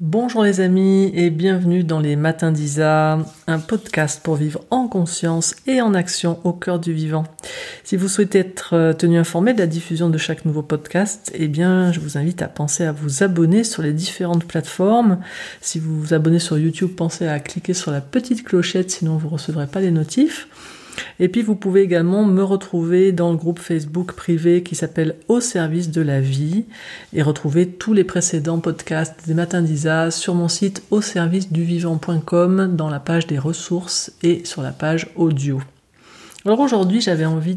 Bonjour les amis et bienvenue dans les Matins d'Isa, un podcast pour vivre en conscience et en action au cœur du vivant. Si vous souhaitez être euh, tenu informé de la diffusion de chaque nouveau podcast, eh bien je vous invite à penser à vous abonner sur les différentes plateformes. Si vous vous abonnez sur YouTube, pensez à cliquer sur la petite clochette sinon vous ne recevrez pas les notifs. Et puis vous pouvez également me retrouver dans le groupe Facebook privé qui s'appelle Au service de la vie et retrouver tous les précédents podcasts des Matins d'Isa sur mon site au service du vivant.com dans la page des ressources et sur la page audio. Alors aujourd'hui j'avais envie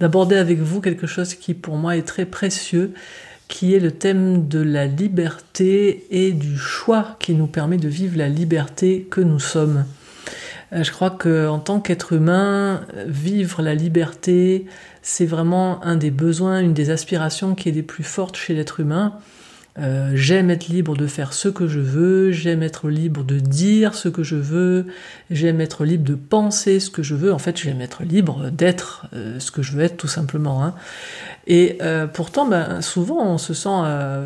d'aborder avec vous quelque chose qui pour moi est très précieux qui est le thème de la liberté et du choix qui nous permet de vivre la liberté que nous sommes. Euh, je crois qu'en tant qu'être humain, vivre la liberté, c'est vraiment un des besoins, une des aspirations qui est les plus fortes chez l'être humain. Euh, j'aime être libre de faire ce que je veux, j'aime être libre de dire ce que je veux, j'aime être libre de penser ce que je veux. En fait, j'aime être libre d'être euh, ce que je veux être tout simplement. Hein. Et euh, pourtant, ben, souvent, on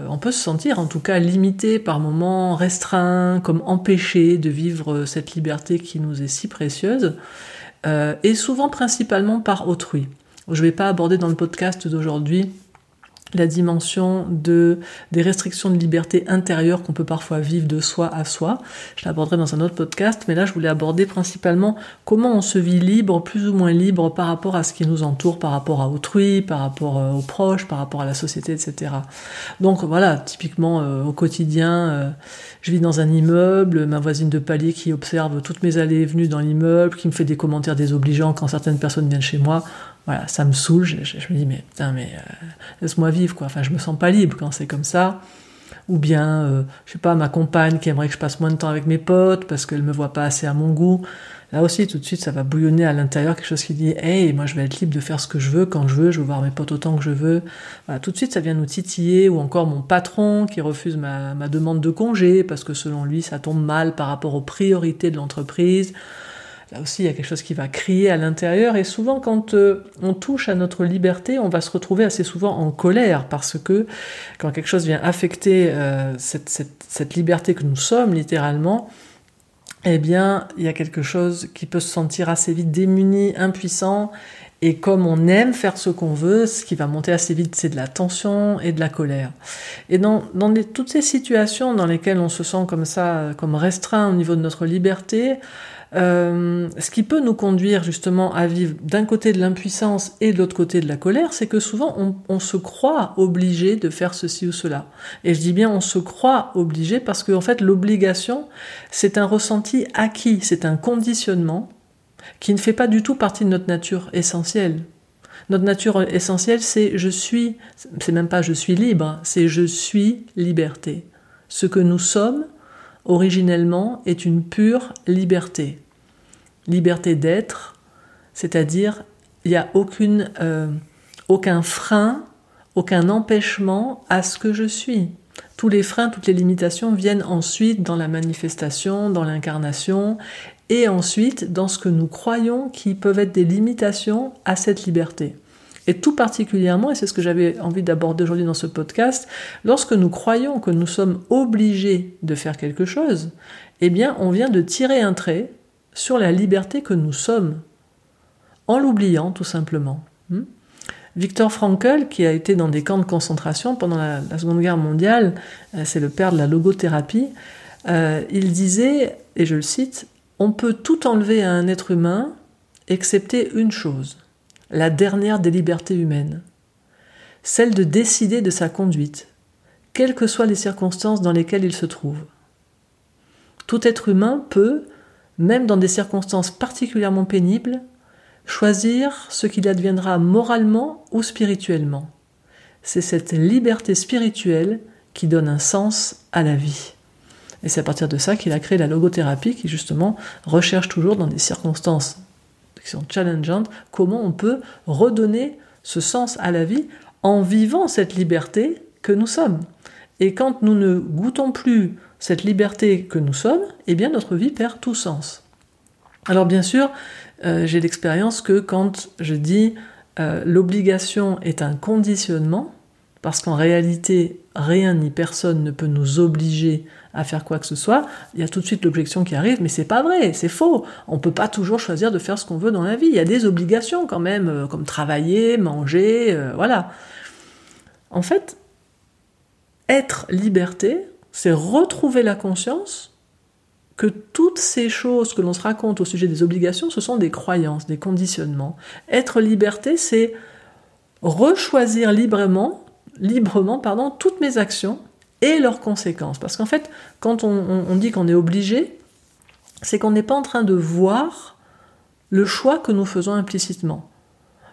on peut se sentir en tout cas limité par moments, restreint, comme empêché de vivre cette liberté qui nous est si précieuse, et souvent principalement par autrui. Je ne vais pas aborder dans le podcast d'aujourd'hui la dimension de, des restrictions de liberté intérieure qu'on peut parfois vivre de soi à soi. Je l'aborderai dans un autre podcast, mais là je voulais aborder principalement comment on se vit libre, plus ou moins libre par rapport à ce qui nous entoure, par rapport à autrui, par rapport euh, aux proches, par rapport à la société, etc. Donc voilà, typiquement euh, au quotidien, euh, je vis dans un immeuble, ma voisine de palier qui observe toutes mes allées et venues dans l'immeuble, qui me fait des commentaires désobligeants quand certaines personnes viennent chez moi. Voilà, ça me saoule. Je, me dis, mais putain, mais euh, laisse-moi vivre, quoi. Enfin, je me sens pas libre quand c'est comme ça. Ou bien, euh, je sais pas, ma compagne qui aimerait que je passe moins de temps avec mes potes parce qu'elle me voit pas assez à mon goût. Là aussi, tout de suite, ça va bouillonner à l'intérieur quelque chose qui dit, hey, moi, je vais être libre de faire ce que je veux quand je veux, je veux voir mes potes autant que je veux. Voilà, tout de suite, ça vient nous titiller. Ou encore mon patron qui refuse ma, ma demande de congé parce que selon lui, ça tombe mal par rapport aux priorités de l'entreprise. Là aussi, il y a quelque chose qui va crier à l'intérieur. Et souvent, quand euh, on touche à notre liberté, on va se retrouver assez souvent en colère parce que quand quelque chose vient affecter euh, cette, liberté que nous sommes, littéralement, eh bien, il y a quelque chose qui peut se sentir assez vite démuni, impuissant. Et comme on aime faire ce qu'on veut, ce qui va monter assez vite, c'est de la tension et de la colère. Et dans, toutes ces situations dans lesquelles on se sent comme ça, comme restreint au niveau de notre liberté, euh, ce qui peut nous conduire justement à vivre d'un côté de l'impuissance et de l'autre côté de la colère, c'est que souvent on, se croit obligé de faire ceci ou cela. Et je dis bien on se croit obligé parce qu'en en fait l'obligation, c'est un ressenti acquis, c'est un conditionnement qui ne fait pas du tout partie de notre nature essentielle. Notre nature essentielle, c'est je suis, c'est même pas je suis libre, c'est je suis liberté. Ce que nous sommes, originellement, est une pure liberté liberté d'être, c'est-à-dire il n'y a aucune, euh, aucun frein, aucun empêchement à ce que je suis. Tous les freins, toutes les limitations viennent ensuite dans la manifestation, dans l'incarnation, et ensuite dans ce que nous croyons qui peuvent être des limitations à cette liberté. Et tout particulièrement, et c'est ce que j'avais envie d'aborder aujourd'hui dans ce podcast, lorsque nous croyons que nous sommes obligés de faire quelque chose, eh bien, on vient de tirer un trait sur la liberté que nous sommes, en l'oubliant tout simplement. Hmm? Victor Frankl, qui a été dans des camps de concentration pendant la, Seconde Guerre mondiale, euh, c'est le père de la logothérapie, euh, il disait, et je le cite, On peut tout enlever à un être humain, excepté une chose, la dernière des libertés humaines, celle de décider de sa conduite, quelles que soient les circonstances dans lesquelles il se trouve. Tout être humain peut, même dans des circonstances particulièrement pénibles, choisir ce qu'il adviendra moralement ou spirituellement. C'est cette liberté spirituelle qui donne un sens à la vie. Et c'est à partir de ça qu'il a créé la logothérapie qui justement recherche toujours dans des circonstances qui sont challengeantes comment on peut redonner ce sens à la vie en vivant cette liberté que nous sommes. Et quand nous ne goûtons plus cette liberté que nous sommes, eh bien notre vie perd tout sens. Alors bien sûr, euh, j'ai l'expérience que quand je dis euh, l'obligation est un conditionnement, parce qu'en réalité, rien ni personne ne peut nous obliger à faire quoi que ce soit, il y a tout de suite l'objection qui arrive, mais c'est pas vrai, c'est faux. On peut pas toujours choisir de faire ce qu'on veut dans la vie. Il y a des obligations quand même, euh, comme travailler, manger, euh, voilà. En fait, être liberté, c'est retrouver la conscience que toutes ces choses que l'on se raconte au sujet des obligations, ce sont des croyances, des conditionnements. Être liberté, c'est rechoisir librement, librement, pardon, toutes mes actions et leurs conséquences. Parce qu'en fait, quand on, dit qu'on est obligé, c'est qu'on n'est pas en train de voir le choix que nous faisons implicitement.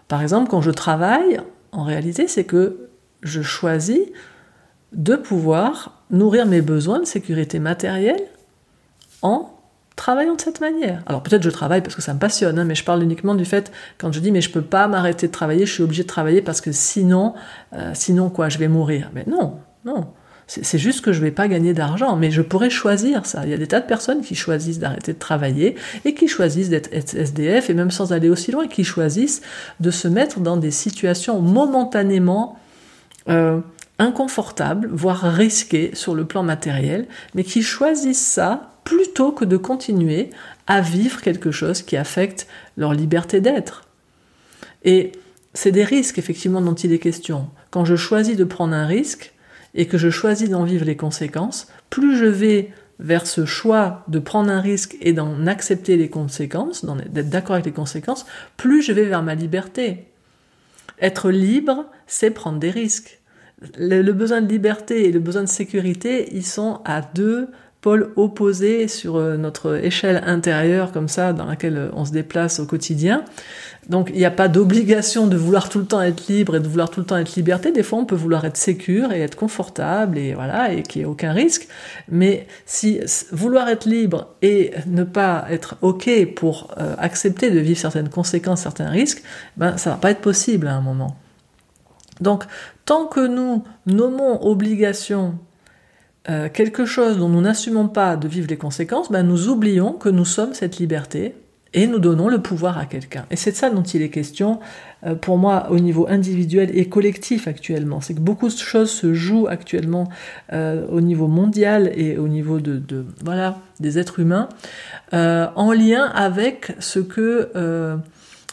Par exemple, quand je travaille, en réalité, c'est que je choisis de pouvoir nourrir mes besoins de sécurité matérielle en travaillant de cette manière. Alors peut-être je travaille parce que ça me passionne, hein, mais je parle uniquement du fait quand je dis mais je peux pas m'arrêter de travailler, je suis obligé de travailler parce que sinon, euh, sinon quoi, je vais mourir. Mais non, non. C'est juste que je ne vais pas gagner d'argent, mais je pourrais choisir ça. Il y a des tas de personnes qui choisissent d'arrêter de travailler et qui choisissent d'être SDF, et même sans aller aussi loin, qui choisissent de se mettre dans des situations momentanément euh, inconfortables, voire risquées sur le plan matériel, mais qui choisissent ça plutôt que de continuer à vivre quelque chose qui affecte leur liberté d'être. Et c'est des risques effectivement dont il est question. Quand je choisis de prendre un risque, et que je choisis d'en vivre les conséquences, plus je vais vers ce choix de prendre un risque et d'en accepter les conséquences, d'être d'accord avec les conséquences, plus je vais vers ma liberté. Être libre, c'est prendre des risques. Le, besoin de liberté et le besoin de sécurité, ils sont à deux pôles opposés sur euh, notre échelle intérieure comme ça dans laquelle euh, on se déplace au quotidien. Donc il n'y a pas d'obligation de vouloir tout le temps être libre et de vouloir tout le temps être liberté. Des fois, on peut vouloir être sécure et être confortable et voilà et qu'il n'y ait aucun risque. Mais si vouloir être libre et ne pas être ok pour euh, accepter de vivre certaines conséquences, certains risques, ben ça va pas être possible à un moment. Donc tant que nous nommons obligation euh, quelque chose dont nous n'assumons pas de vivre les conséquences, ben nous oublions que nous sommes cette liberté et nous donnons le pouvoir à quelqu'un. Et c'est de ça dont il est question euh, pour moi au niveau individuel et collectif actuellement. C'est que beaucoup de choses se jouent actuellement euh, au niveau mondial et au niveau de, de voilà des êtres humains euh, en lien avec ce que euh,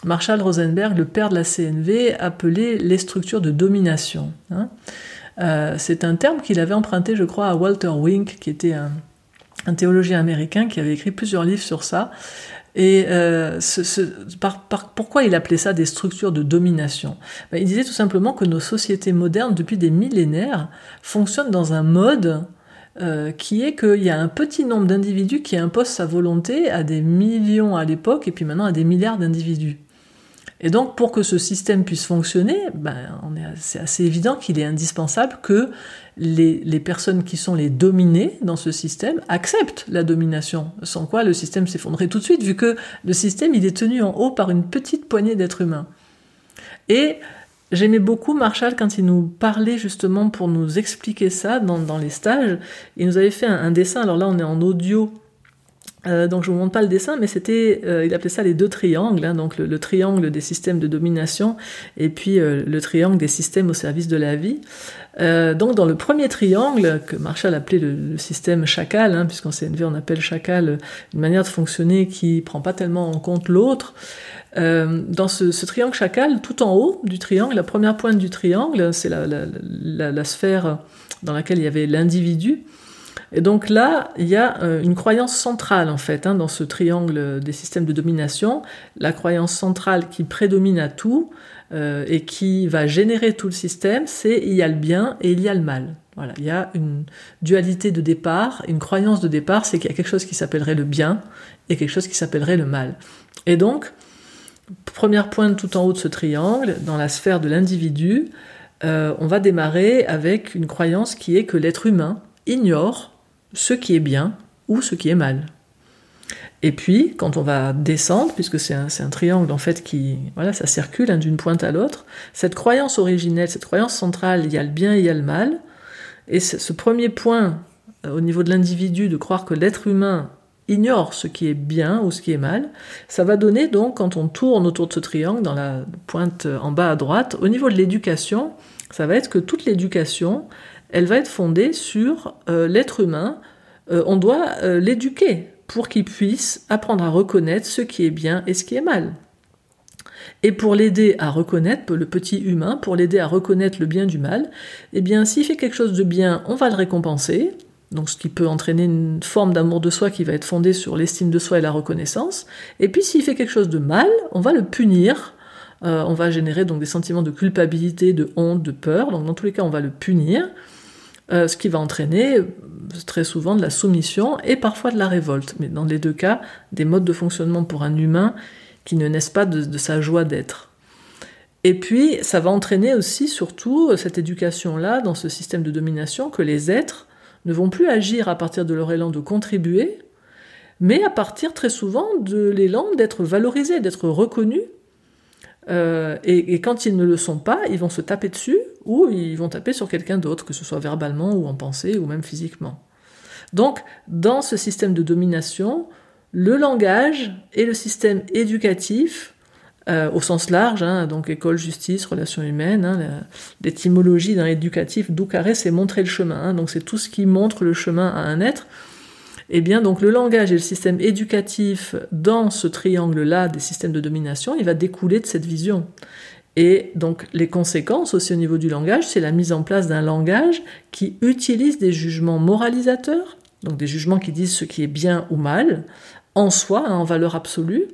Marshall Rosenberg, le père de la CNV, appelait les structures de domination. Hein. Euh, c'est un terme qu'il avait emprunté, je crois, à Walter Wink, qui était un, théologien américain qui avait écrit plusieurs livres sur ça. Et euh, pourquoi il appelait ça des structures de domination? Ben, Il disait tout simplement que nos sociétés modernes, depuis des millénaires, fonctionnent dans un mode euh, qui est qu'il y a un petit nombre d'individus qui imposent sa volonté à des millions à l'époque et puis maintenant à des milliards d'individus. Et donc, pour que ce système puisse fonctionner, ben, c'est assez évident qu'il est indispensable que les, personnes qui sont les dominées dans ce système acceptent la domination, sans quoi le système s'effondrerait tout de suite, vu que le système il est tenu en haut par une petite poignée d'êtres humains. Et j'aimais beaucoup Marshall quand il nous parlait justement pour nous expliquer ça dans, les stages. Il nous avait fait un dessin, alors là on est en audio euh, donc je vous montre pas le dessin, mais c'était, euh, il appelait ça les deux triangles, hein, donc le, triangle des systèmes de domination et puis euh, le triangle des systèmes au service de la vie. donc dans le premier triangle que Marshall appelait le, système chacal, hein, puisqu'en CNV on appelle chacal une manière de fonctionner qui prend pas tellement en compte l'autre. dans ce, triangle chacal, tout en haut du triangle, la première pointe du triangle, c'est la sphère dans laquelle il y avait l'individu. Et donc là, il y a euh, une croyance centrale en fait hein, dans ce triangle des systèmes de domination. La croyance centrale qui prédomine à tout euh, et qui va générer tout le système, c'est il y a le bien et il y a le mal. Voilà, il y a une dualité de départ, une croyance de départ, c'est qu'il y a quelque chose qui s'appellerait le bien et quelque chose qui s'appellerait le mal. Et donc, première pointe tout en haut de ce triangle, dans la sphère de l'individu, euh, on va démarrer avec une croyance qui est que l'être humain ignore ce qui est bien ou ce qui est mal. Et puis, quand on va descendre, puisque c'est un, triangle en fait qui, voilà, ça circule hein, d'une pointe à l'autre, cette croyance originelle, cette croyance centrale, il y a le bien et il y a le mal, et ce premier point euh, au niveau de l'individu de croire que l'être humain ignore ce qui est bien ou ce qui est mal, ça va donner donc, quand on tourne autour de ce triangle, dans la pointe en bas à droite, au niveau de l'éducation, ça va être que toute l'éducation, elle va être fondée sur euh, l'être humain. Euh, on doit euh, l'éduquer pour qu'il puisse apprendre à reconnaître ce qui est bien et ce qui est mal. Et pour l'aider à reconnaître, le petit humain, pour l'aider à reconnaître le bien du mal, eh bien, s'il fait quelque chose de bien, on va le récompenser, donc ce qui peut entraîner une forme d'amour de soi qui va être fondée sur l'estime de soi et la reconnaissance. Et puis s'il fait quelque chose de mal, on va le punir. On va générer donc des sentiments de culpabilité, de honte, de peur. Donc dans tous les cas, on va le punir, euh, ce qui va entraîner euh, très souvent de la soumission et parfois de la révolte. Mais dans les deux cas, des modes de fonctionnement pour un humain qui ne naissent pas de, sa joie d'être. Et puis, ça va entraîner aussi, surtout, cette éducation-là, dans ce système de domination, que les êtres ne vont plus agir à partir de leur élan de contribuer, mais à partir très souvent de l'élan d'être valorisés, d'être reconnus. Euh, et, quand ils ne le sont pas, ils vont se taper dessus ou ils vont taper sur quelqu'un d'autre, que ce soit verbalement ou en pensée ou même physiquement. Donc, dans ce système de domination, le langage et le système éducatif euh, au sens large, hein, donc école, justice, relations humaines. Hein, L'étymologie d'un éducatif, doucaré, c'est montrer le chemin. Hein, donc c'est tout ce qui montre le chemin à un être. Eh bien, donc le langage et le système éducatif dans ce triangle-là des systèmes de domination, il va découler de cette vision. Et donc les conséquences aussi au niveau du langage, c'est la mise en place d'un langage qui utilise des jugements moralisateurs, donc des jugements qui disent ce qui est bien ou mal, en soi, en valeur absolue,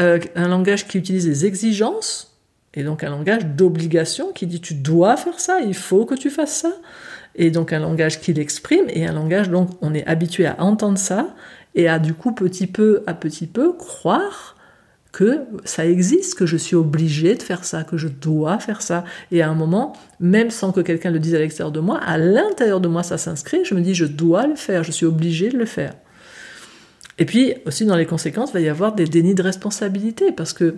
euh, un langage qui utilise des exigences, et donc un langage d'obligation qui dit tu dois faire ça, il faut que tu fasses ça, et donc un langage qui l'exprime, et un langage donc on est habitué à entendre ça, et à du coup petit peu à petit peu croire que ça existe, que je suis obligé de faire ça, que je dois faire ça. Et à un moment, même sans que quelqu'un le dise à l'extérieur de moi, à l'intérieur de moi ça s'inscrit, je me dis je dois le faire, je suis obligé de le faire. Et puis aussi dans les conséquences, il va y avoir des dénis de responsabilité parce que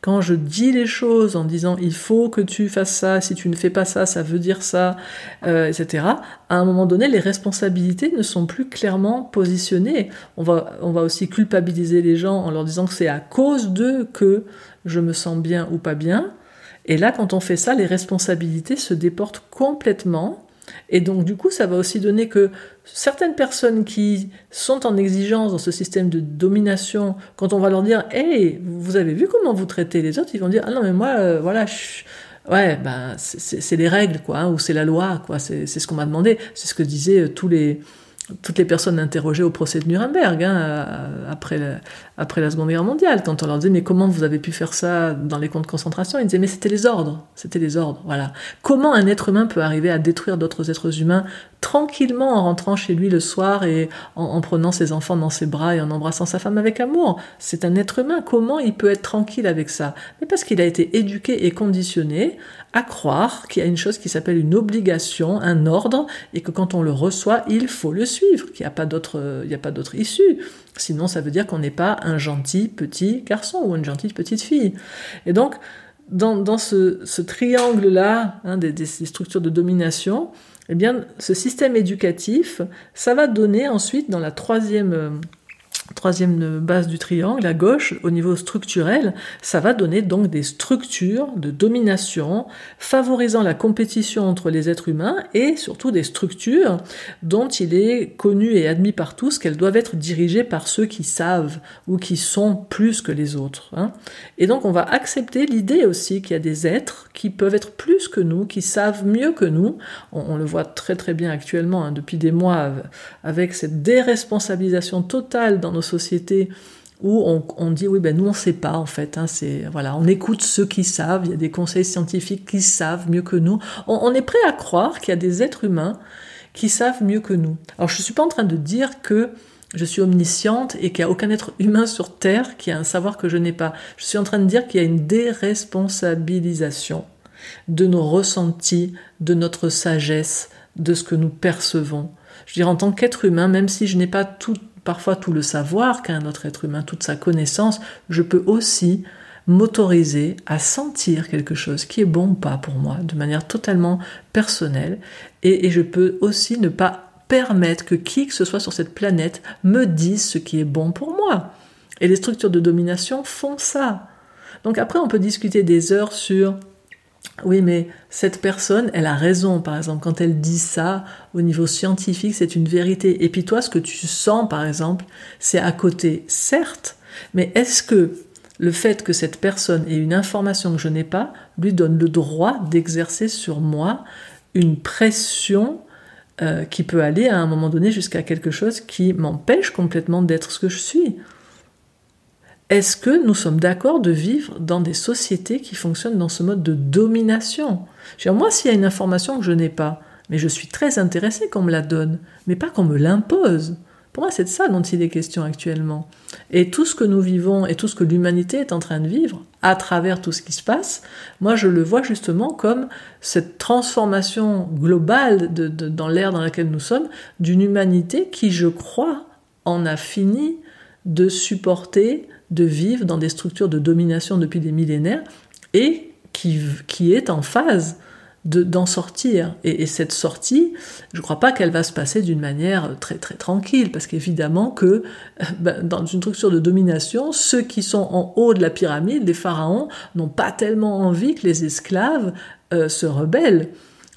quand je dis les choses en disant il faut que tu fasses ça, si tu ne fais pas ça, ça veut dire ça, euh, etc. À un moment donné, les responsabilités ne sont plus clairement positionnées. On va, on va aussi culpabiliser les gens en leur disant que c'est à cause d'eux que je me sens bien ou pas bien. Et là, quand on fait ça, les responsabilités se déportent complètement et donc, du coup, ça va aussi donner que certaines personnes qui sont en exigence dans ce système de domination, quand on va leur dire, hey, vous avez vu comment vous traitez les autres, ils vont dire, ah non, mais moi, euh, voilà, ouais, ben, c'est les règles, quoi, hein, ou c'est la loi, quoi, c'est ce qu'on m'a demandé. C'est ce que disaient euh, tous les, toutes les personnes interrogées au procès de Nuremberg, hein, euh, après, la, Seconde Guerre mondiale, quand on leur disait mais comment vous avez pu faire ça dans les camps de concentration, ils disaient mais c'était les ordres, c'était les ordres, voilà. Comment un être humain peut arriver à détruire d'autres êtres humains tranquillement en rentrant chez lui le soir et en, prenant ses enfants dans ses bras et en embrassant sa femme avec amour? C'est un être humain, comment il peut être tranquille avec ça? Mais parce qu'il a été éduqué et conditionné à croire qu'il y a une chose qui s'appelle une obligation, un ordre, et que quand on le reçoit, il faut le suivre, qu'il n'y a pas d'autre, il n'y a pas d'autre issue. Sinon, ça veut dire qu'on n'est pas un gentil petit garçon ou une gentille petite fille. Et donc, dans, ce, triangle-là hein, des, des, structures de domination, eh bien, ce système éducatif, ça va donner ensuite, dans la troisième troisième base du triangle, à gauche, au niveau structurel, ça va donner donc des structures de domination favorisant la compétition entre les êtres humains et surtout des structures dont il est connu et admis par tous qu'elles doivent être dirigées par ceux qui savent ou qui sont plus que les autres. Hein. Et donc on va accepter l'idée aussi qu'il y a des êtres qui peuvent être plus que nous, qui savent mieux que nous. On, le voit très très bien actuellement hein, depuis des mois avec cette déresponsabilisation totale dans nos sociétés où on, dit oui ben nous on sait pas en fait hein, c'est voilà on écoute ceux qui savent il y a des conseils scientifiques qui savent mieux que nous on, est prêt à croire qu'il y a des êtres humains qui savent mieux que nous alors je suis pas en train de dire que je suis omnisciente et qu'il n'y a aucun être humain sur Terre qui a un savoir que je n'ai pas. Je suis en train de dire qu'il y a une déresponsabilisation de nos ressentis, de notre sagesse, de ce que nous percevons. Je veux dire, en tant qu'être humain, même si je n'ai pas tout parfois tout le savoir qu'a un autre être humain, toute sa connaissance, je peux aussi m'autoriser à sentir quelque chose qui est bon ou pas pour moi, de manière totalement personnelle, et, je peux aussi ne pas permettre que qui que ce soit sur cette planète me dise ce qui est bon pour moi. Et les structures de domination font ça. Donc après, on peut discuter des heures sur oui, mais cette personne, elle a raison, par exemple, quand elle dit ça, au niveau scientifique, c'est une vérité. Et puis toi, ce que tu sens, par exemple, c'est à côté, certes, mais est-ce que le fait que cette personne ait une information que je n'ai pas lui donne le droit d'exercer sur moi une pression euh, qui peut aller à un moment donné jusqu'à quelque chose qui m'empêche complètement d'être ce que je suis? Est-ce que nous sommes d'accord de vivre dans des sociétés qui fonctionnent dans ce mode de domination? Moi, s'il y a une information que je n'ai pas, mais je suis très intéressé qu'on me la donne, mais pas qu'on me l'impose. Pour moi, c'est de ça dont il est question actuellement. Et tout ce que nous vivons et tout ce que l'humanité est en train de vivre, à travers tout ce qui se passe, moi, je le vois justement comme cette transformation globale dans l'ère dans laquelle nous sommes, d'une humanité qui, je crois, en a fini de supporter de vivre dans des structures de domination depuis des millénaires et qui, est en phase d'en sortir. Et, cette sortie, je ne crois pas qu'elle va se passer d'une manière très très tranquille, parce qu'évidemment que euh, ben, dans une structure de domination, ceux qui sont en haut de la pyramide, les pharaons, n'ont pas tellement envie que les esclaves euh, se rebellent.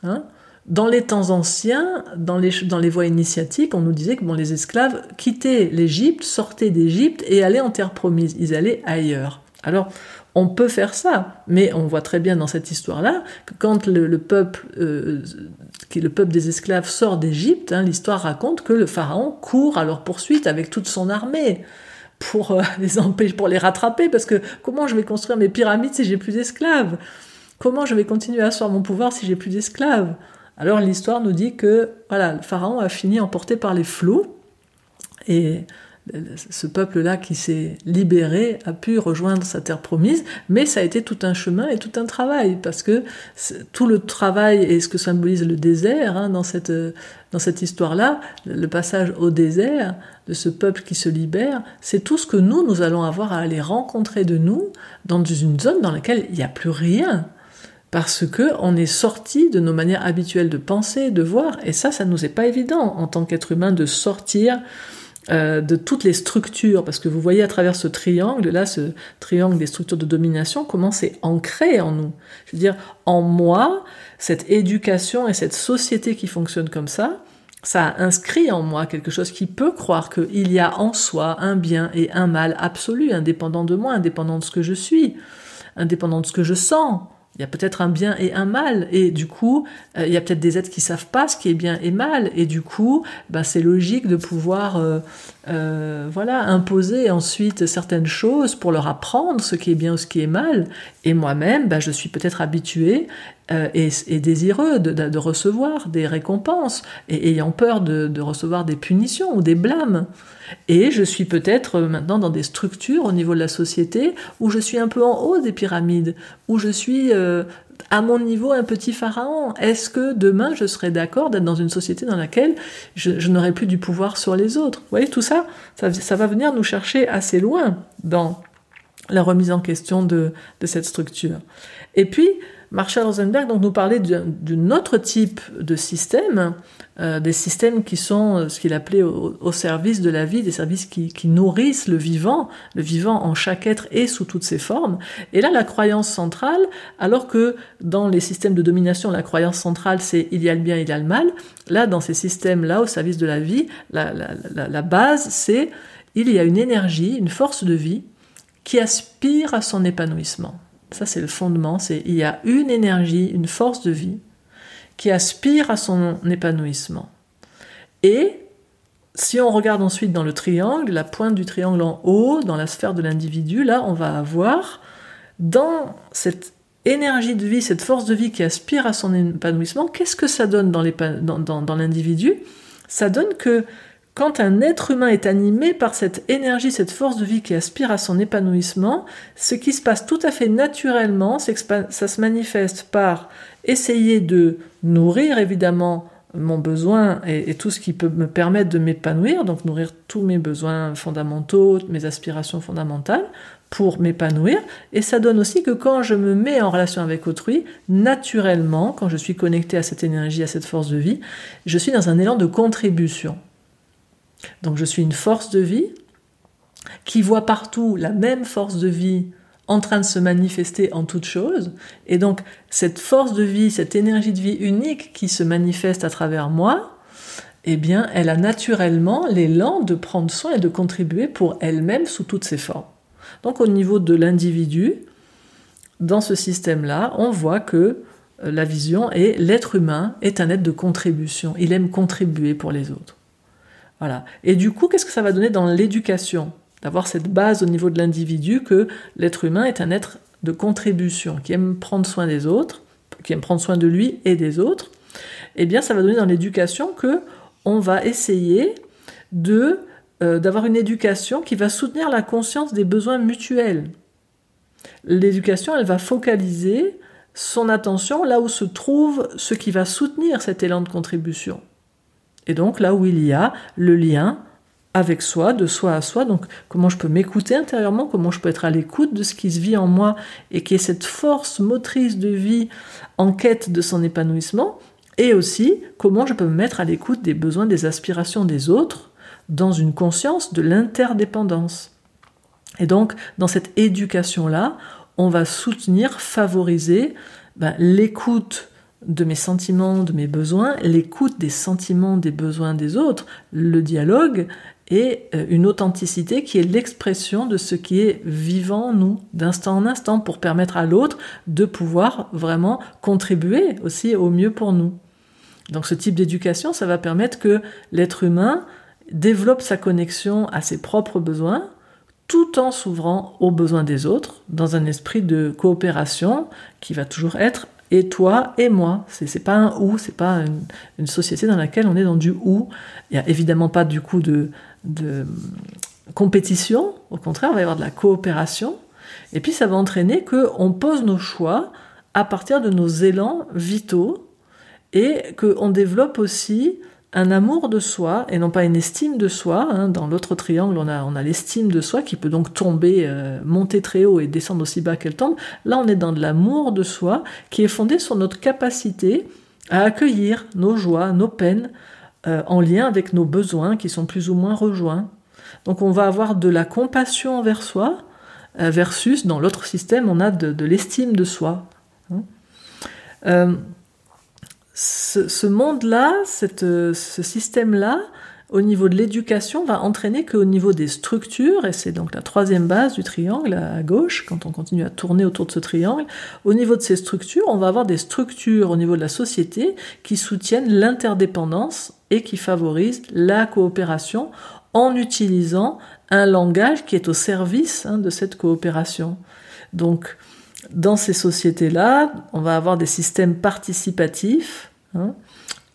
Hein dans les temps anciens, dans les, dans les voies initiatiques, on nous disait que bon, les esclaves quittaient l'Égypte, sortaient d'Égypte et allaient en terre promise. Ils allaient ailleurs. Alors, on peut faire ça, mais on voit très bien dans cette histoire-là que quand le, peuple, euh, le peuple des esclaves, sort d'Égypte, hein, l'histoire raconte que le pharaon court à leur poursuite avec toute son armée pour euh, les empêcher, pour les rattraper, parce que comment je vais construire mes pyramides si j'ai plus d'esclaves? Comment je vais continuer à asseoir mon pouvoir si j'ai plus d'esclaves? Alors l'histoire nous dit que voilà, le pharaon a fini emporté par les flots et ce peuple-là qui s'est libéré a pu rejoindre sa terre promise, mais ça a été tout un chemin et tout un travail, parce que tout le travail et ce que symbolise le désert hein, dans cette, dans cette histoire-là, le passage au désert de ce peuple qui se libère, c'est tout ce que nous, nous allons avoir à aller rencontrer de nous dans une zone dans laquelle il n'y a plus rien parce que on est sorti de nos manières habituelles de penser, de voir, et ça, ça nous est pas évident en tant qu'être humain de sortir euh, de toutes les structures, parce que vous voyez à travers ce triangle, là, ce triangle des structures de domination, comment c'est ancré en nous. Je veux dire, en moi, cette éducation et cette société qui fonctionne comme ça, ça a inscrit en moi quelque chose qui peut croire qu'il y a en soi un bien et un mal absolu, indépendant de moi, indépendant de ce que je suis, indépendant de ce que je sens, il y a peut-être un bien et un mal, et du coup, euh, il y a peut-être des êtres qui savent pas ce qui est bien et mal, et du coup, ben, c'est logique de pouvoir, euh, euh, voilà, imposer ensuite certaines choses pour leur apprendre ce qui est bien ou ce qui est mal. Et moi-même, ben, je suis peut-être habitué et, désireux de, recevoir des récompenses, et ayant peur de recevoir des punitions ou des blâmes. Et je suis peut-être maintenant dans des structures au niveau de la société où je suis un peu en haut des pyramides, où je suis euh, à mon niveau un petit pharaon. Est-ce que demain je serai d'accord d'être dans une société dans laquelle je, n'aurai plus du pouvoir sur les autres? Vous voyez, tout ça, ça, va venir nous chercher assez loin dans la remise en question de cette structure. Et puis, Marshall Rosenberg donc, nous parlait d'un autre type de système, euh, des systèmes qui sont euh, ce qu'il appelait au, service de la vie, des services qui, nourrissent le vivant, le vivant en chaque être et sous toutes ses formes. Et là, la croyance centrale, alors que dans les systèmes de domination, la croyance centrale, c'est il y a le bien, il y a le mal, là, dans ces systèmes-là, au service de la vie, la, la base, c'est il y a une énergie, une force de vie qui aspire à son épanouissement. Ça, c'est le fondement. C'est il y a une énergie, une force de vie qui aspire à son épanouissement. Et si on regarde ensuite dans le triangle, la pointe du triangle en haut, dans la sphère de l'individu, là, on va avoir dans cette énergie de vie, cette force de vie qui aspire à son épanouissement, qu'est-ce que ça donne dans l'individu? Ça donne que quand un être humain est animé par cette énergie, cette force de vie qui aspire à son épanouissement, ce qui se passe tout à fait naturellement, ça se manifeste par essayer de nourrir évidemment mon besoin et, tout ce qui peut me permettre de m'épanouir, donc nourrir tous mes besoins fondamentaux, mes aspirations fondamentales pour m'épanouir. Et ça donne aussi que quand je me mets en relation avec autrui, naturellement, quand je suis connecté à cette énergie, à cette force de vie, je suis dans un élan de contribution. Donc je suis une force de vie qui voit partout la même force de vie en train de se manifester en toute chose. Et donc, cette force de vie, cette énergie de vie unique qui se manifeste à travers moi, eh bien, elle a naturellement l'élan de prendre soin et de contribuer pour elle-même sous toutes ses formes. Donc, au niveau de l'individu, dans ce système-là, on voit que euh, la vision est l'être humain est un être de contribution. Il aime contribuer pour les autres. Et du coup, qu'est-ce que ça va donner dans l'éducation? D'avoir cette base au niveau de l'individu que l'être humain est un être de contribution, qui aime prendre soin des autres, qui aime prendre soin de lui et des autres. Eh bien, ça va donner dans l'éducation que on va essayer de euh, d'avoir une éducation qui va soutenir la conscience des besoins mutuels. L'éducation, elle va focaliser son attention là où se trouve ce qui va soutenir cet élan de contribution. Et donc là où il y a le lien avec soi, de soi à soi, donc comment je peux m'écouter intérieurement, comment je peux être à l'écoute de ce qui se vit en moi et qui est cette force motrice de vie en quête de son épanouissement, et aussi comment je peux me mettre à l'écoute des besoins, des aspirations des autres dans une conscience de l'interdépendance. Et donc, dans cette éducation-là, on va soutenir, favoriser ben, l'écoute de mes sentiments, de mes besoins, l'écoute des sentiments, des besoins des autres, le dialogue et euh, une authenticité qui est l'expression de ce qui est vivant en nous, d'instant en instant, pour permettre à l'autre de pouvoir vraiment contribuer aussi au mieux pour nous. Donc ce type d'éducation, ça va permettre que l'être humain développe sa connexion à ses propres besoins, tout en s'ouvrant aux besoins des autres, dans un esprit de coopération qui va toujours être et toi et moi. C'est, pas un ou, c'est pas une, société dans laquelle on est dans du ou. Il n'y a évidemment pas du coup de, de compétition, au contraire, il va y avoir de la coopération. Et puis ça va entraîner qu'on pose nos choix à partir de nos élans vitaux et qu'on développe aussi un amour de soi et non pas une estime de soi. Hein. Dans l'autre triangle, on a, on a l'estime de soi qui peut donc tomber, euh, monter très haut et descendre aussi bas qu'elle tombe. Là, on est dans de l'amour de soi qui est fondé sur notre capacité à accueillir nos joies, nos peines, euh, en lien avec nos besoins qui sont plus ou moins rejoints. Donc on va avoir de la compassion envers soi, euh, versus dans l'autre système, on a de, l'estime de soi. Hein ce, monde-là, ce système-là, au niveau de l'éducation, va entraîner qu'au niveau des structures, et c'est donc la troisième base du triangle à gauche, quand on continue à tourner autour de ce triangle, au niveau de ces structures, on va avoir des structures au niveau de la société qui soutiennent l'interdépendance et qui favorisent la coopération en utilisant un langage qui est au service hein, de cette coopération. Donc, dans ces sociétés-là, on va avoir des systèmes participatifs, hein,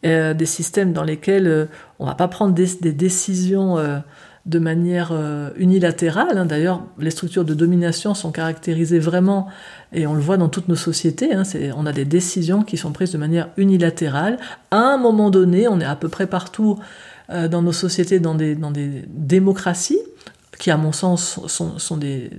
euh, des systèmes dans lesquels euh, on ne va pas prendre des, décisions euh, de manière unilatérale. Hein. D'ailleurs, les structures de domination sont caractérisées vraiment, et on le voit dans toutes nos sociétés, hein, on a des décisions qui sont prises de manière unilatérale. À un moment donné, on est à peu près partout dans nos sociétés, dans des, dans des démocraties, qui à mon sens sont, des,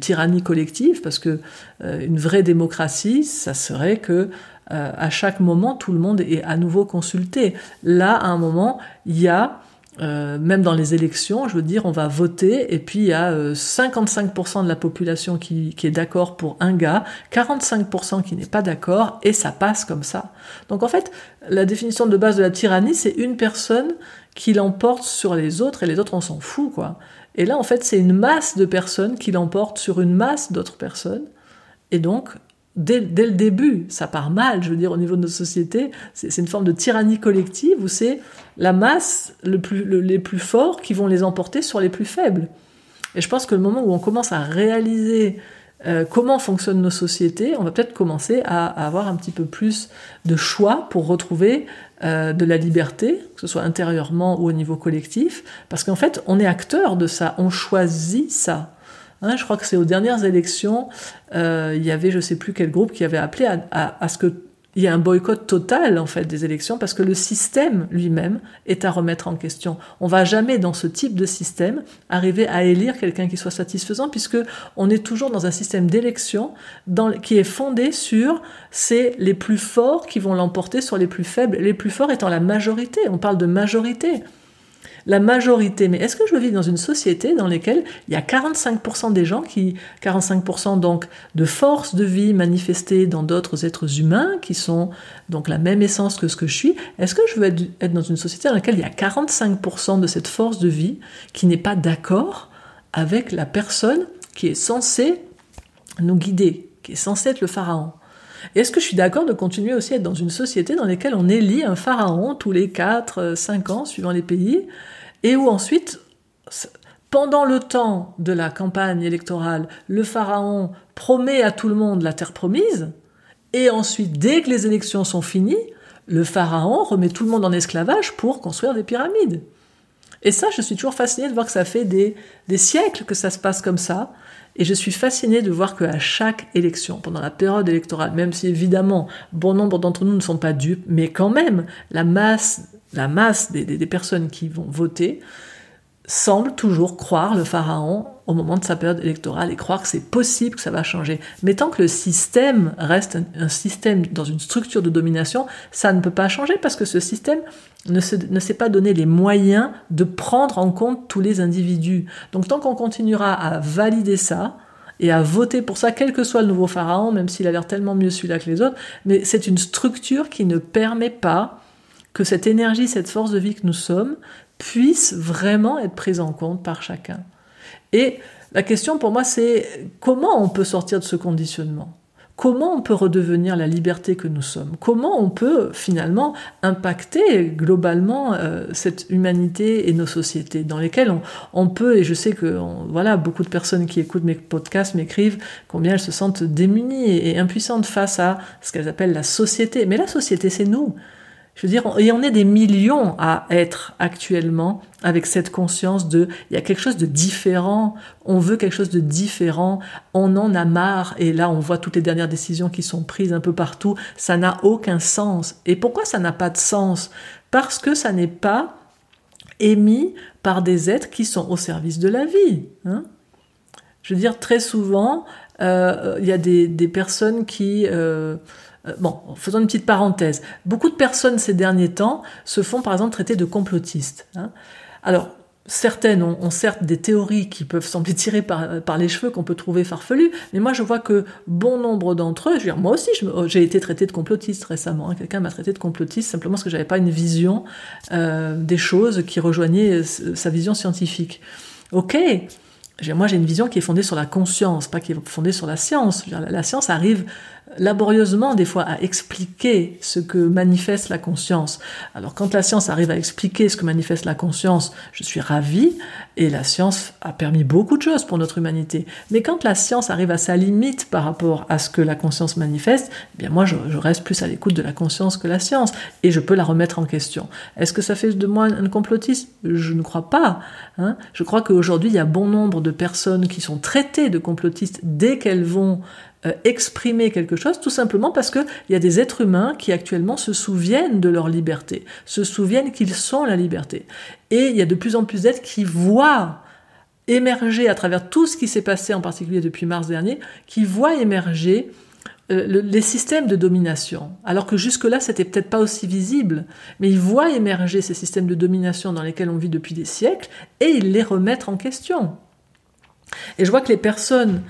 tyrannies collectives, parce que euh, une vraie démocratie, ça serait que euh, à chaque moment tout le monde est à nouveau consulté. Là, à un moment, il y a euh, même dans les élections, je veux dire, on va voter et puis il y a 55% de la population qui est d'accord pour un gars, 45% qui n'est pas d'accord et ça passe comme ça. Donc en fait, la définition de base de la tyrannie, c'est une personne qui l'emporte sur les autres et les autres on s'en fout quoi. Et là en fait c'est une masse de personnes qui l'emportent sur une masse d'autres personnes et donc dès, le début ça part mal je veux dire au niveau de nos sociétés c'est une forme de tyrannie collective où c'est la masse le plus, les plus forts qui vont les emporter sur les plus faibles. Et je pense que le moment où on commence à réaliser euh, comment fonctionnent nos sociétés, on va peut-être commencer à, avoir un petit peu plus de choix pour retrouver euh, de la liberté, que ce soit intérieurement ou au niveau collectif, parce qu'en fait, on est acteur de ça, on choisit ça. Hein, je crois que c'est aux dernières élections, euh, il y avait je sais plus quel groupe qui avait appelé à ce que il y a un boycott total en fait des élections parce que le système lui-même est à remettre en question. On va jamais dans ce type de système arriver à élire quelqu'un qui soit satisfaisant puisque on est toujours dans un système d'élection qui est fondé sur c'est les plus forts qui vont l'emporter sur les plus faibles, les plus forts étant la majorité. On parle de majorité. La majorité. Mais est-ce que je vis dans une société dans laquelle il y a 45% des gens qui, 45% donc de force de vie manifestée dans d'autres êtres humains qui sont donc la même essence que ce que je suis Est-ce que je veux être, dans une société dans laquelle il y a 45% de cette force de vie qui n'est pas d'accord avec la personne qui est censée nous guider, qui est censée être le pharaon? Est-ce que je suis d'accord de continuer aussi à être dans une société dans laquelle on élit un pharaon tous les 4, 5 ans, suivant les pays, et où ensuite, pendant le temps de la campagne électorale, le pharaon promet à tout le monde la terre promise, et ensuite, dès que les élections sont finies, le pharaon remet tout le monde en esclavage pour construire des pyramides. Et ça, je suis toujours fascinée de voir que ça fait des siècles que ça se passe comme ça, et je suis fascinée de voir qu'à chaque élection, pendant la période électorale, même si évidemment bon nombre d'entre nous ne sont pas dupes, mais quand même la masse, la masse des, des personnes qui vont voter semble toujours croire le pharaon au moment de sa période électorale et croire que c'est possible que ça va changer. Mais tant que le système reste un, système dans une structure de domination, ça ne peut pas changer parce que ce système ne, ne s'est pas donné les moyens de prendre en compte tous les individus. Donc tant qu'on continuera à valider ça, et à voter pour ça, quel que soit le nouveau pharaon, même s'il a l'air tellement mieux celui-là que les autres, mais c'est une structure qui ne permet pas que cette énergie, cette force de vie que nous sommes, puisse vraiment être prise en compte par chacun. Et la question pour moi, c'est comment on peut sortir de ce conditionnement? Comment on peut redevenir la liberté que nous sommes? Comment on peut finalement impacter globalement euh, cette humanité et nos sociétés dans lesquelles on, peut, et je sais que voilà, beaucoup de personnes qui écoutent mes podcasts m'écrivent combien elles se sentent démunies et impuissantes face à ce qu'elles appellent la société. Mais la société, c'est nous. Je veux dire, et on est des millions à être actuellement avec cette conscience de, il y a quelque chose de différent, on veut quelque chose de différent, on en a marre, et là on voit toutes les dernières décisions qui sont prises un peu partout, ça n'a aucun sens. Et pourquoi ça n'a pas de sens? Parce que ça n'est pas émis par des êtres qui sont au service de la vie. Hein? Je veux dire, très souvent, il y a des, personnes qui... Euh, euh, bon, faisons une petite parenthèse. Beaucoup de personnes ces derniers temps se font par exemple traiter de complotistes. Hein. Alors, certaines ont, certes des théories qui peuvent sembler tirées par, les cheveux, qu'on peut trouver farfelues, mais moi je vois que bon nombre d'entre eux, je veux dire, moi aussi j'ai été traité de complotiste récemment, hein. quelqu'un m'a traité de complotiste simplement parce que j'avais pas une vision euh, des choses qui rejoignait sa vision scientifique. Ok, moi j'ai une vision qui est fondée sur la conscience, pas qui est fondée sur la science. la science arrive laborieusement des fois à expliquer ce que manifeste la conscience. Alors quand la science arrive à expliquer ce que manifeste la conscience, je suis ravi et la science a permis beaucoup de choses pour notre humanité. Mais quand la science arrive à sa limite par rapport à ce que la conscience manifeste, eh bien moi je, reste plus à l'écoute de la conscience que la science et je peux la remettre en question. Est-ce que ça fait de moi un complotiste? Je ne crois pas. Hein. je crois qu'aujourd'hui il y a bon nombre de personnes qui sont traitées de complotistes dès qu'elles vont euh, exprimer quelque chose, tout simplement parce qu'il y a des êtres humains qui actuellement se souviennent de leur liberté, se souviennent qu'ils sont la liberté. Et il y a de plus en plus d'êtres qui voient émerger à travers tout ce qui s'est passé, en particulier depuis mars dernier, qui voient émerger euh, les systèmes de domination, alors que jusque-là, c'était peut-être pas aussi visible, mais ils voient émerger ces systèmes de domination dans lesquels on vit depuis des siècles et ils les remettent en question. Et je vois que les personnes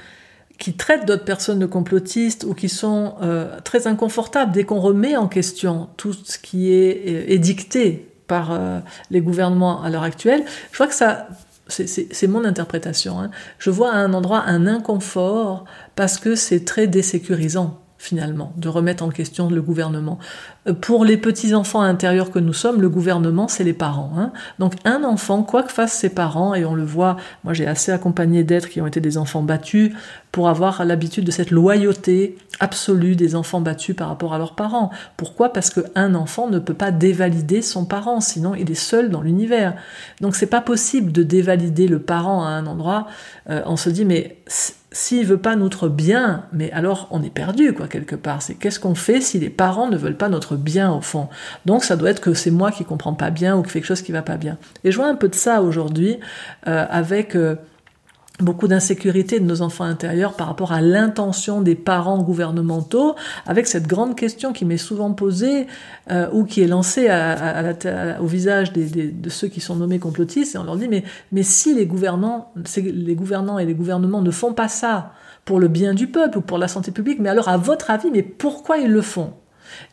qui traitent d'autres personnes de complotistes ou qui sont euh, très inconfortables dès qu'on remet en question tout ce qui est euh, édicté par euh, les gouvernements à l'heure actuelle, je vois que ça, c'est mon interprétation, hein. je vois à un endroit un inconfort parce que c'est très désécurisant finalement, de remettre en question le gouvernement. Euh, pour les petits-enfants intérieurs que nous sommes, le gouvernement, c'est les parents. Hein. Donc un enfant, quoi que fassent ses parents, et on le voit, moi j'ai assez accompagné d'êtres qui ont été des enfants battus, pour avoir l'habitude de cette loyauté absolue des enfants battus par rapport à leurs parents. Pourquoi? Parce qu'un enfant ne peut pas dévalider son parent, sinon il est seul dans l'univers. Donc c'est pas possible de dévalider le parent à un endroit. Euh, on se dit mais s'il veut pas notre bien, mais alors on est perdu, quoi, quelque part. C'est qu'est-ce qu'on fait si les parents ne veulent pas notre bien, au fond? Donc ça doit être que c'est moi qui comprends pas bien ou quelque chose qui va pas bien. Et je vois un peu de ça aujourd'hui euh, avec euh, beaucoup d'insécurité de nos enfants intérieurs par rapport à l'intention des parents gouvernementaux, avec cette grande question qui m'est souvent posée euh, ou qui est lancée au visage de ceux qui sont nommés complotistes, et on leur dit mais, mais si les gouvernants, les gouvernants et les gouvernements ne font pas ça pour le bien du peuple ou pour la santé publique, mais alors à votre avis, mais pourquoi ils le font?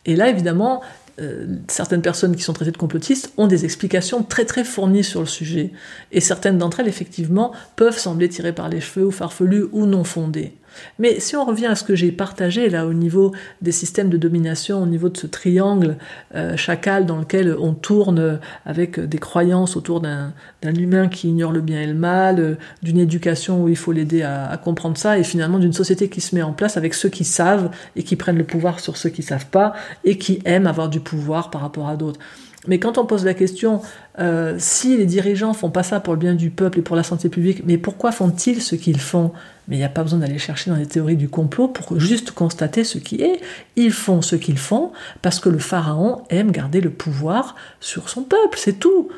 Et là, évidemment, euh, certaines personnes qui sont traitées de complotistes ont des explications très très fournies sur le sujet. Et certaines d'entre elles, effectivement, peuvent sembler tirées par les cheveux ou farfelues ou non fondées. Mais si on revient à ce que j'ai partagé là au niveau des systèmes de domination, au niveau de ce triangle euh, chacal dans lequel on tourne avec des croyances autour d'un humain qui ignore le bien et le mal, euh, d'une éducation où il faut l'aider à, comprendre ça, et finalement d'une société qui se met en place avec ceux qui savent et qui prennent le pouvoir sur ceux qui savent pas et qui aiment avoir du pouvoir par rapport à d'autres. Mais quand on pose la question, euh, si les dirigeants font pas ça pour le bien du peuple et pour la santé publique, mais pourquoi font-ils ce qu'ils font? Mais il n'y a pas besoin d'aller chercher dans les théories du complot pour juste constater ce qui est. Ils font ce qu'ils font parce que le pharaon aime garder le pouvoir sur son peuple, c'est tout.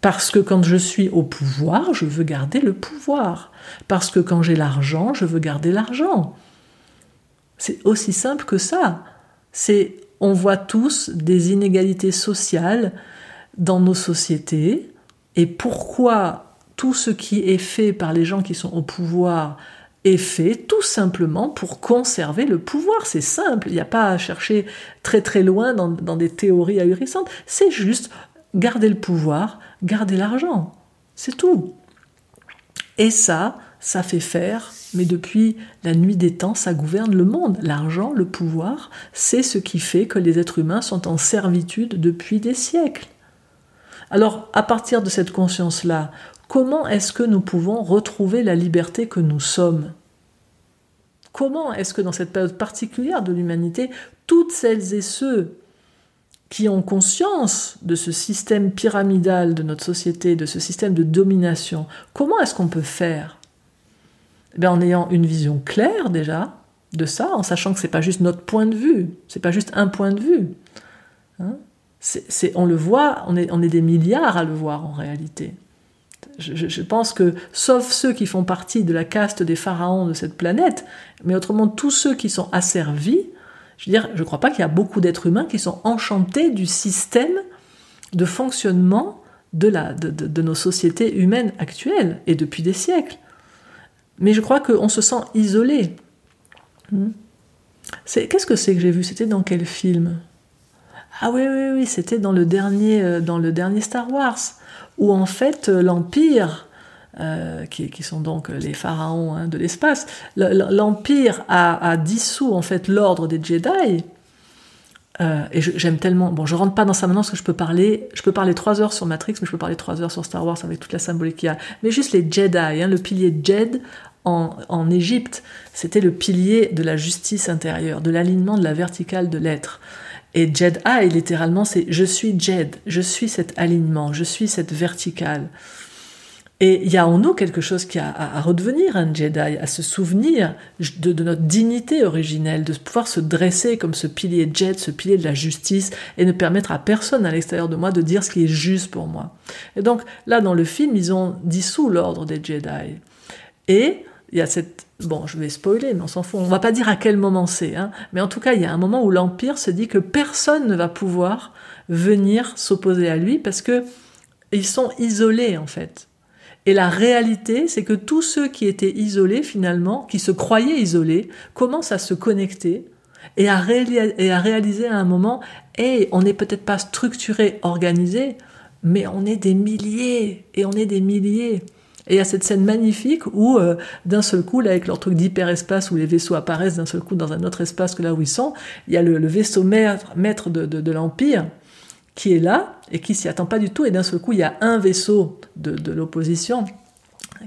Parce que quand je suis au pouvoir, je veux garder le pouvoir. Parce que quand j'ai l'argent, je veux garder l'argent. C'est aussi simple que ça. C'est on voit tous des inégalités sociales dans nos sociétés et pourquoi tout ce qui est fait par les gens qui sont au pouvoir est fait? Tout simplement pour conserver le pouvoir. C'est simple, il n'y a pas à chercher très très loin dans, dans des théories ahurissantes. C'est juste garder le pouvoir, garder l'argent. C'est tout. Et ça, ça fait faire, mais depuis la nuit des temps, ça gouverne le monde. L'argent, le pouvoir, c'est ce qui fait que les êtres humains sont en servitude depuis des siècles. Alors, à partir de cette conscience-là, comment est-ce que nous pouvons retrouver la liberté que nous sommes? Comment est-ce que dans cette période particulière de l'humanité, toutes celles et ceux qui ont conscience de ce système pyramidal de notre société, de ce système de domination, comment est-ce qu'on peut faire? Eh en ayant une vision claire déjà de ça, en sachant que c'est pas juste notre point de vue, c'est pas juste un point de vue. Hein. on le voit, on est, des milliards à le voir en réalité. Je, pense que, sauf ceux qui font partie de la caste des pharaons de cette planète, mais autrement tous ceux qui sont asservis, je veux je ne crois pas qu'il y a beaucoup d'êtres humains qui sont enchantés du système de fonctionnement de, la, de, de nos sociétés humaines actuelles et depuis des siècles. Mais je crois qu'on se sent isolé. Hmm. Qu'est-ce que c'est que j'ai vu? C'était dans quel film? Ah oui, oui, oui, c'était dans le dernier, euh, dans le dernier Star Wars, où en fait euh, l'Empire, euh, qui, sont donc les pharaons hein, de l'espace, l'Empire a, dissous en fait l'ordre des Jedi. Et j'aime tellement. Bon, je rentre pas dans ça maintenant parce que je peux parler. Je peux parler trois heures sur Matrix, mais je peux parler trois heures sur Star Wars avec toute la symbolique qu'il y a. Mais juste les Jedi, hein, le pilier Jed en, Égypte, c'était le pilier de la justice intérieure, de l'alignement de la verticale de l'être. Et Jed A, littéralement, c'est je suis Jed, je suis cet alignement, je suis cette verticale. Et il y a en nous quelque chose qui a à, redevenir un Jedi, à se souvenir de, notre dignité originelle, de pouvoir se dresser comme ce pilier Jed, ce pilier de la justice, et ne permettre à personne à l'extérieur de moi de dire ce qui est juste pour moi. Et donc là, dans le film, ils ont dissous l'ordre des Jedi. Et il y a cette bon, je vais spoiler, mais on s'en fout. On va pas dire à quel moment c'est, hein. mais en tout cas, il y a un moment où l'empire se dit que personne ne va pouvoir venir s'opposer à lui parce que ils sont isolés en fait. Et la réalité, c'est que tous ceux qui étaient isolés finalement, qui se croyaient isolés, commencent à se connecter et à, réaliser à un moment, hey, on n'est peut-être pas structuré, organisé, mais on est des milliers et on est des milliers. Et il y a cette scène magnifique où, euh, d'un seul coup, là, avec leur truc d'hyperespace, où les vaisseaux apparaissent d'un seul coup dans un autre espace que là où ils sont, il y a le, vaisseau maître, de, l'Empire qui est là et qui s'y attend pas du tout. Et d'un seul coup, il y a un vaisseau de, de l'opposition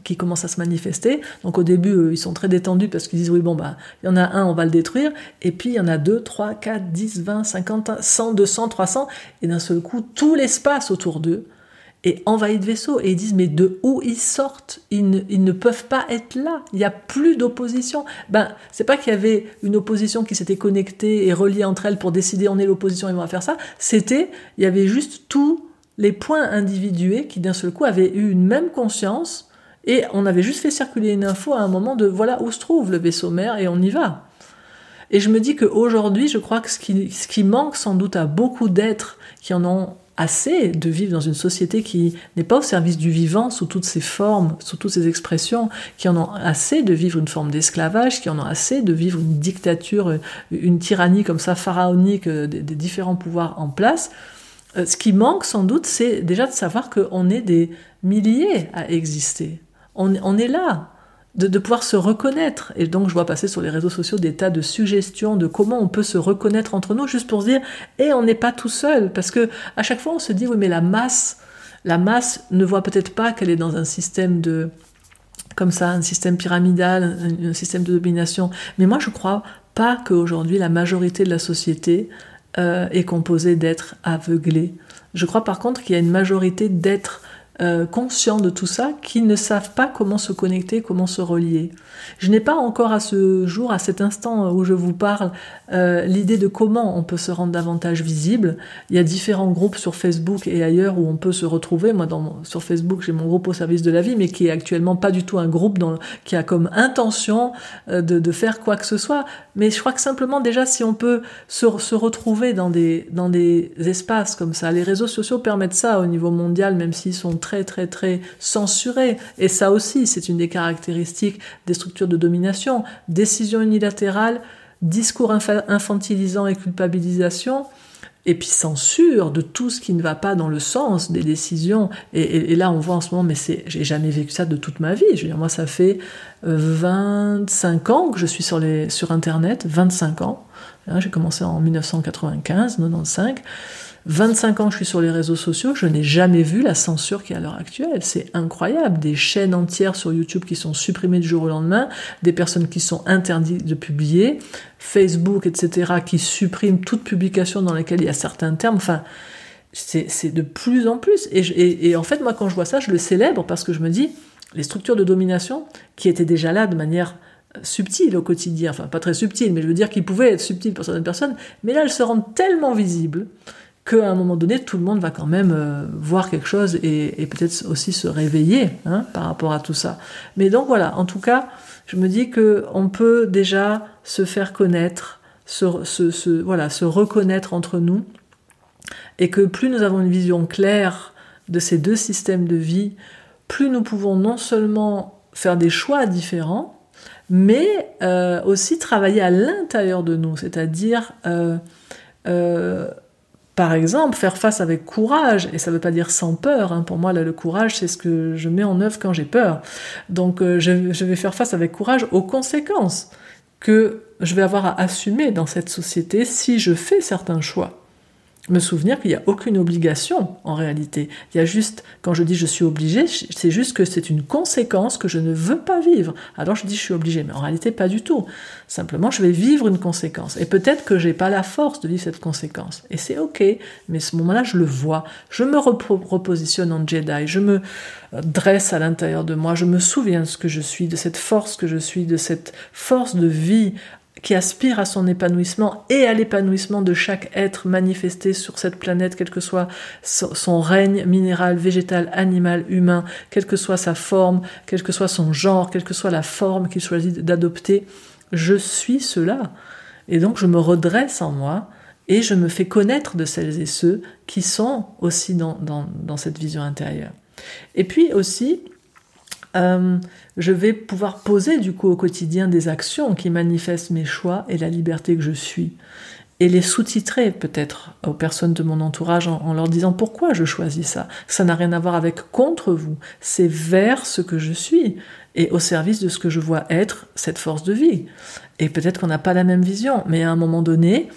qui commence à se manifester. Donc au début, ils sont très détendus parce qu'ils disent oui, bon, bah, il y en a un, on va le détruire. Et puis il y en a deux, trois, quatre, dix, vingt, cinquante, cent, deux cents, trois cents. Et d'un seul coup, tout l'espace autour d'eux et envahis de vaisseaux. Et ils disent, mais de où ils sortent? Ils ne, ils ne, peuvent pas être là. Il n'y a plus d'opposition. Ben, c'est pas qu'il y avait une opposition qui s'était connectée et reliée entre elles pour décider on est l'opposition et on va faire ça. C'était, il y avait juste tous les points individués qui d'un seul coup avaient eu une même conscience Et on avait juste fait circuler une info à un moment de voilà où se trouve le vaisseau mère et on y va. Et je me dis qu'aujourd'hui, je crois que ce qui, ce qui manque sans doute à beaucoup d'êtres qui en ont assez de vivre dans une société qui n'est pas au service du vivant sous toutes ses formes, sous toutes ses expressions, qui en ont assez de vivre une forme d'esclavage, qui en ont assez de vivre une dictature, une tyrannie comme ça pharaonique euh, des, différents pouvoirs en place. Euh, ce qui manque sans doute, c'est déjà de savoir qu'on est des milliers à exister. On, on est là de, pouvoir se reconnaître. Et donc, je vois passer sur les réseaux sociaux des tas de suggestions de comment on peut se reconnaître entre nous, juste pour se dire, et eh, on n'est pas tout seul. Parce que à chaque fois, on se dit, oui, mais la masse, la masse ne voit peut-être pas qu'elle est dans un système de, comme ça, un système pyramidal, un, système de domination. Mais moi, je crois pas qu'aujourd'hui, la majorité de la société euh, est composée d'êtres aveuglés. Je crois par contre qu'il y a une majorité d'êtres euh, conscients de tout ça qui ne savent pas comment se connecter, comment se relier. Je n'ai pas encore à ce jour, à cet instant où je vous parle, euh, l'idée de comment on peut se rendre davantage visible. Il y a différents groupes sur Facebook et ailleurs où on peut se retrouver. Moi, sur Facebook, j'ai mon groupe au service de la vie, mais qui est actuellement pas du tout un groupe qui a comme intention euh, de, faire quoi que ce soit. Mais je crois que simplement déjà, si on peut se, retrouver dans des, dans des espaces comme ça, les réseaux sociaux permettent ça au niveau mondial, même s'ils sont très très censuré. Et ça aussi, c'est une des caractéristiques des structures de domination. Décision unilatérale, discours infantilisant et culpabilisation, et puis censure de tout ce qui ne va pas dans le sens des décisions. Et, là, on voit en ce moment, mais c'est, j'ai jamais vécu ça de toute ma vie. Je veux dire, moi, ça fait 25 euh, ans que je suis sur, les, sur Internet, 25 ans. Hein, j'ai commencé en 1995, 95. 25 ans je suis sur les réseaux sociaux, je n'ai jamais vu la censure qui est à l'heure actuelle. C'est incroyable. Des chaînes entières sur YouTube qui sont supprimées du jour au lendemain, des personnes qui sont interdites de publier, Facebook, etc., qui suppriment toute publication dans laquelle il y a certains termes. Enfin, c'est de plus en plus. Et, en fait, moi, quand je vois ça, je le célèbre parce que je me dis, les structures de domination, qui étaient déjà là de manière subtile au quotidien, enfin pas très subtile, mais je veux dire qu'ils pouvaient être subtiles pour certaines personnes, mais là elles se rendent tellement visibles qu'à un moment donné, tout le monde va quand même euh, voir quelque chose et, peut-être aussi se réveiller hein, par rapport à tout ça. Mais donc voilà, en tout cas, je me dis que on peut déjà se faire connaître, se, voilà, se reconnaître entre nous, et que plus nous avons une vision claire de ces deux systèmes de vie, plus nous pouvons non seulement faire des choix différents, mais euh, aussi travailler à l'intérieur de nous, c'est-à-dire euh, par exemple, faire face avec courage, et ça ne veut pas dire sans peur, hein. pour moi là, le courage c'est ce que je mets en œuvre quand j'ai peur. Donc euh, je, je, vais faire face avec courage aux conséquences que je vais avoir à assumer dans cette société si je fais certains choix me souvenir qu'il n'y a aucune obligation en réalité. Il y a juste, quand je dis je suis obligé, c'est juste que c'est une conséquence que je ne veux pas vivre. Alors je dis je suis obligé, mais en réalité pas du tout. Simplement je vais vivre une conséquence. Et peut-être que j'ai pas la force de vivre cette conséquence. Et c'est ok, mais ce moment-là je le vois. Je me repositionne en Jedi, je me dresse à l'intérieur de moi, je me souviens de ce que je suis, de cette force que je suis, de cette force de vie qui aspire à son épanouissement et à l'épanouissement de chaque être manifesté sur cette planète, quel que soit son règne minéral, végétal, animal, humain, quelle que soit sa forme, quel que soit son genre, quelle que soit la forme qu'il choisit d'adopter, je suis cela. Et donc je me redresse en moi et je me fais connaître de celles et ceux qui sont aussi dans, cette vision intérieure. Et puis aussi, euh, je vais pouvoir poser du coup au quotidien des actions qui manifestent mes choix et la liberté que je suis. Et les sous-titrer peut-être aux personnes de mon entourage en, leur disant pourquoi je choisis ça. Ça n'a rien à voir avec contre vous, c'est vers ce que je suis et au service de ce que je vois être cette force de vie. Et peut-être qu'on n'a pas la même vision, mais à un moment donné,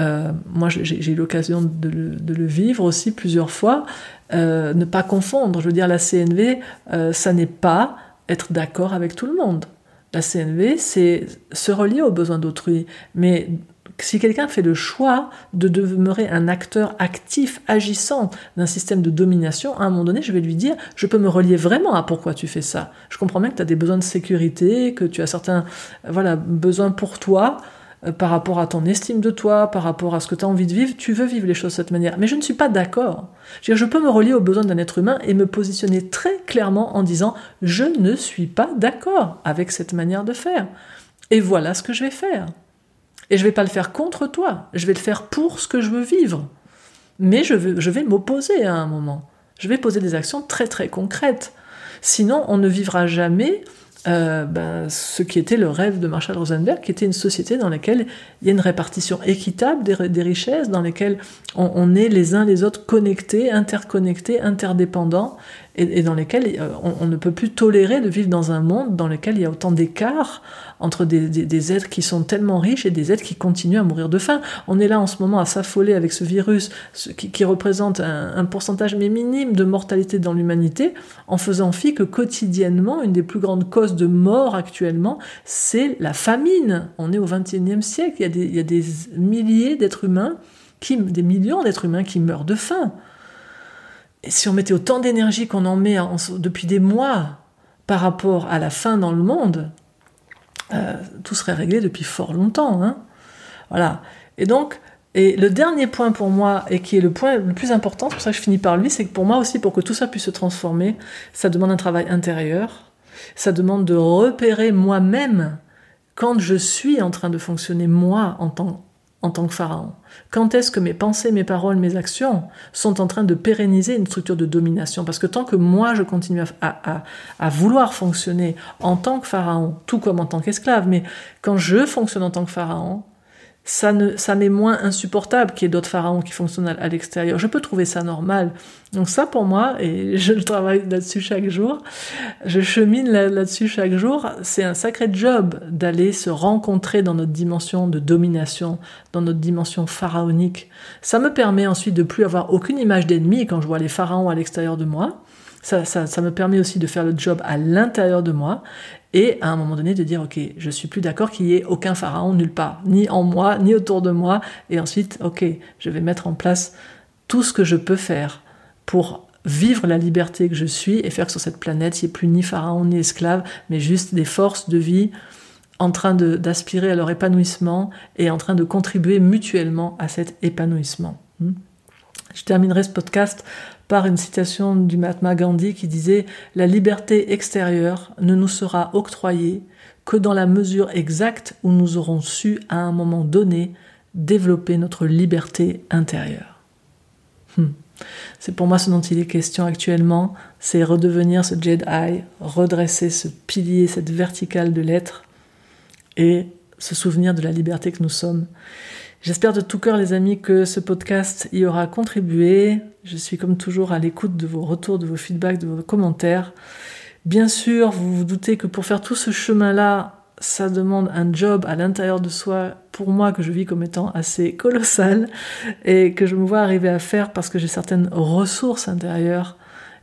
euh, moi j'ai eu l'occasion de, le vivre aussi plusieurs fois, euh, ne pas confondre. Je veux dire, la CNV, euh, ça n'est pas être d'accord avec tout le monde. La CNV, c'est se relier aux besoins d'autrui. Mais si quelqu'un fait le choix de demeurer un acteur actif, agissant d'un système de domination, à un moment donné, je vais lui dire, je peux me relier vraiment à pourquoi tu fais ça. Je comprends bien que tu as des besoins de sécurité, que tu as certains voilà, besoins pour toi, euh, par rapport à ton estime de toi, par rapport à ce que tu as envie de vivre, tu veux vivre les choses de cette manière. Mais je ne suis pas d'accord. Je, je peux me relier aux besoins d'un être humain et me positionner très clairement en disant je ne suis pas d'accord avec cette manière de faire. Et voilà ce que je vais faire. Et je ne vais pas le faire contre toi, je vais le faire pour ce que je veux vivre. Mais je, je vais m'opposer à un moment. Je vais poser des actions très très concrètes. Sinon, on ne vivra jamais euh, ben, ce qui était le rêve de Marshall Rosenberg, qui était une société dans laquelle il y a une répartition équitable des, richesses, dans laquelle on, est les uns les autres connectés, interconnectés, interdépendants, et, dans lesquels euh, on, ne peut plus tolérer de vivre dans un monde dans lequel il y a autant d'écarts entre des, êtres qui sont tellement riches et des êtres qui continuent à mourir de faim. On est là en ce moment à s'affoler avec ce virus qui, représente un, pourcentage mais minime de mortalité dans l'humanité, en faisant fi que quotidiennement, une des plus grandes causes de mort actuellement, c'est la famine. On est au XXIe siècle, il y a des, il y a des milliers d'êtres humains, des millions d'êtres humains qui meurent de faim. Si on mettait autant d'énergie qu'on en met depuis des mois par rapport à la faim dans le monde, euh, tout serait réglé depuis fort longtemps. Hein. voilà. Et donc, et le dernier point pour moi, et qui est le point le plus important, c'est pour ça que je finis par lui, c'est que pour moi aussi, pour que tout ça puisse se transformer, ça demande un travail intérieur, ça demande de repérer moi-même quand je suis en train de fonctionner moi en tant en tant que pharaon. Quand est-ce que mes pensées, mes paroles, mes actions sont en train de pérenniser une structure de domination? Parce que tant que moi je continue à, à, vouloir fonctionner en tant que pharaon, tout comme en tant qu'esclave, mais quand je fonctionne en tant que pharaon, ça, ne, ça m'est moins insupportable qu'il y ait d'autres pharaons qui fonctionnent à, l'extérieur. Je peux trouver ça normal. Donc ça pour moi, et je travaille là-dessus chaque jour, je chemine là-dessus chaque jour, c'est un sacré job d'aller se rencontrer dans notre dimension de domination, dans notre dimension pharaonique. Ça me permet ensuite de plus avoir aucune image d'ennemi quand je vois les pharaons à l'extérieur de moi. Ça, ça, me permet aussi de faire le job à l'intérieur de moi et à un moment donné de dire ok je suis plus d'accord qu'il y ait aucun pharaon nulle part ni en moi ni autour de moi et ensuite ok je vais mettre en place tout ce que je peux faire pour vivre la liberté que je suis et faire que sur cette planète il n'y ait plus ni pharaon ni esclave mais juste des forces de vie en train d'aspirer à leur épanouissement et en train de contribuer mutuellement à cet épanouissement. Hmm. Je terminerai ce podcast par une citation du Mahatma Gandhi qui disait La liberté extérieure ne nous sera octroyée que dans la mesure exacte où nous aurons su, à un moment donné, développer notre liberté intérieure. Hmm. C'est pour moi ce dont il est question actuellement, c'est redevenir ce Jedi, redresser ce pilier, cette verticale de l'être, et se souvenir de la liberté que nous sommes. J'espère de tout cœur, les amis, que ce podcast y aura contribué. Je suis comme toujours à l'écoute de vos retours, de vos feedbacks, de vos commentaires. Bien sûr, vous vous doutez que pour faire tout ce chemin-là, ça demande un job à l'intérieur de soi, pour moi, que je vis comme étant assez colossal et que je me vois arriver à faire parce que j'ai certaines ressources intérieures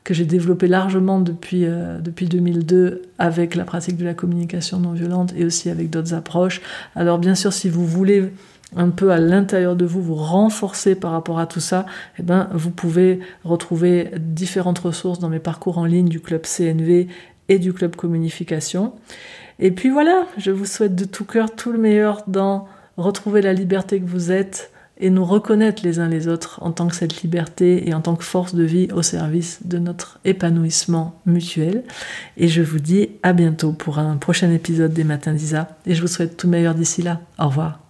que j'ai développées largement depuis, euh, depuis 2002 avec la pratique de la communication non violente et aussi avec d'autres approches. Alors bien sûr, si vous voulez un peu à l'intérieur de vous, vous renforcer par rapport à tout ça, eh ben, vous pouvez retrouver différentes ressources dans mes parcours en ligne du club CNV et du club communication. Et puis voilà, je vous souhaite de tout cœur tout le meilleur dans retrouver la liberté que vous êtes et nous reconnaître les uns les autres en tant que cette liberté et en tant que force de vie au service de notre épanouissement mutuel. Et je vous dis à bientôt pour un prochain épisode des Matins d'Isa et je vous souhaite tout le meilleur d'ici là. Au revoir.